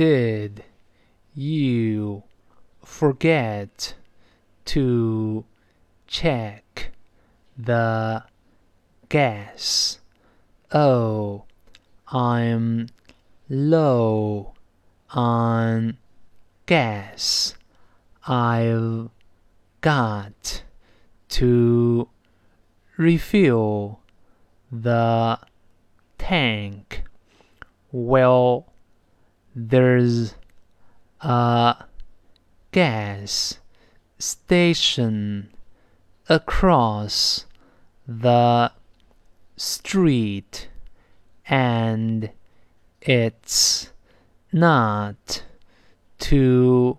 Did you forget to check the gas? Oh, I'm low on gas. I've got to refill the tank. Well, there's a gas station across the street and it's not too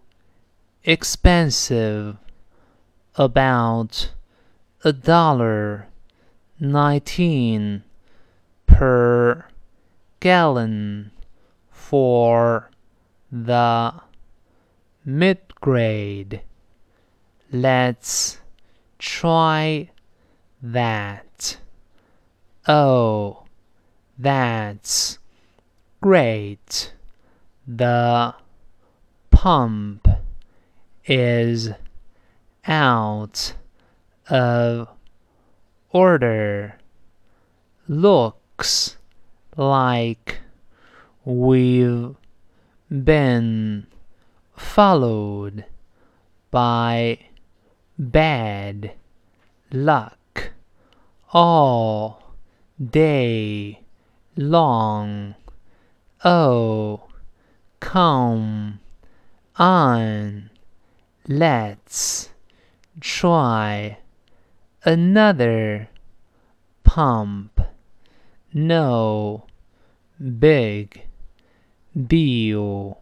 expensive about a dollar nineteen per gallon for the mid grade. Let's try that. Oh, that's great. The pump is out of order. Looks like we've been followed by bad luck all day long. Oh, come on, let's try another pump. No big deal.